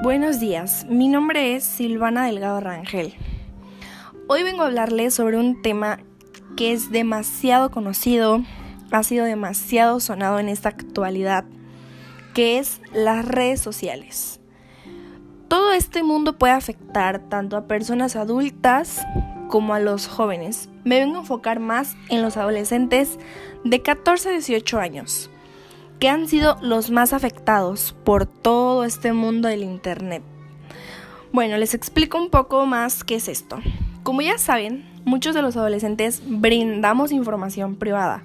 Buenos días, mi nombre es Silvana Delgado Rangel. Hoy vengo a hablarles sobre un tema que es demasiado conocido, ha sido demasiado sonado en esta actualidad, que es las redes sociales. Todo este mundo puede afectar tanto a personas adultas como a los jóvenes. Me vengo a enfocar más en los adolescentes de 14 a 18 años que han sido los más afectados por todo este mundo del Internet. Bueno, les explico un poco más qué es esto. Como ya saben, muchos de los adolescentes brindamos información privada,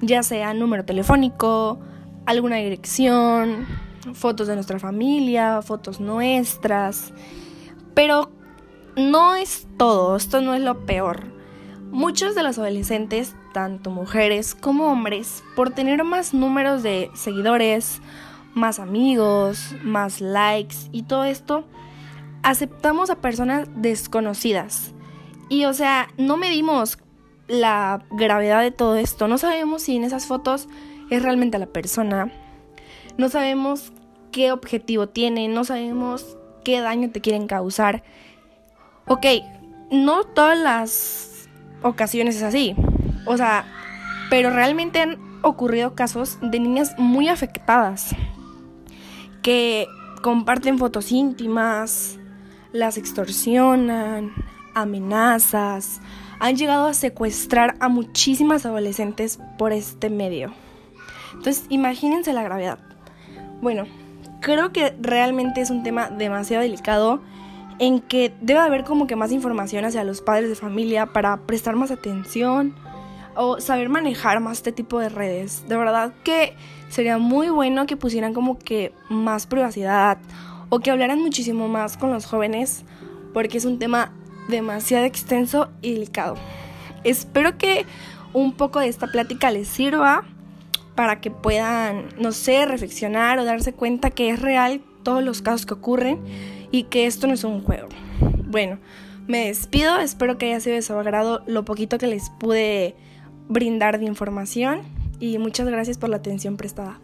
ya sea número telefónico, alguna dirección, fotos de nuestra familia, fotos nuestras, pero no es todo, esto no es lo peor. Muchos de los adolescentes, tanto mujeres como hombres, por tener más números de seguidores, más amigos, más likes y todo esto, aceptamos a personas desconocidas. Y o sea, no medimos la gravedad de todo esto, no sabemos si en esas fotos es realmente la persona, no sabemos qué objetivo tiene, no sabemos qué daño te quieren causar. Ok, no todas las ocasiones es así. O sea, pero realmente han ocurrido casos de niñas muy afectadas que comparten fotos íntimas, las extorsionan, amenazas, han llegado a secuestrar a muchísimas adolescentes por este medio. Entonces, imagínense la gravedad. Bueno, creo que realmente es un tema demasiado delicado en que debe haber como que más información hacia los padres de familia para prestar más atención o saber manejar más este tipo de redes. De verdad que sería muy bueno que pusieran como que más privacidad o que hablaran muchísimo más con los jóvenes porque es un tema demasiado extenso y delicado. Espero que un poco de esta plática les sirva para que puedan, no sé, reflexionar o darse cuenta que es real todos los casos que ocurren y que esto no es un juego. Bueno, me despido, espero que haya sido de su agrado lo poquito que les pude brindar de información y muchas gracias por la atención prestada.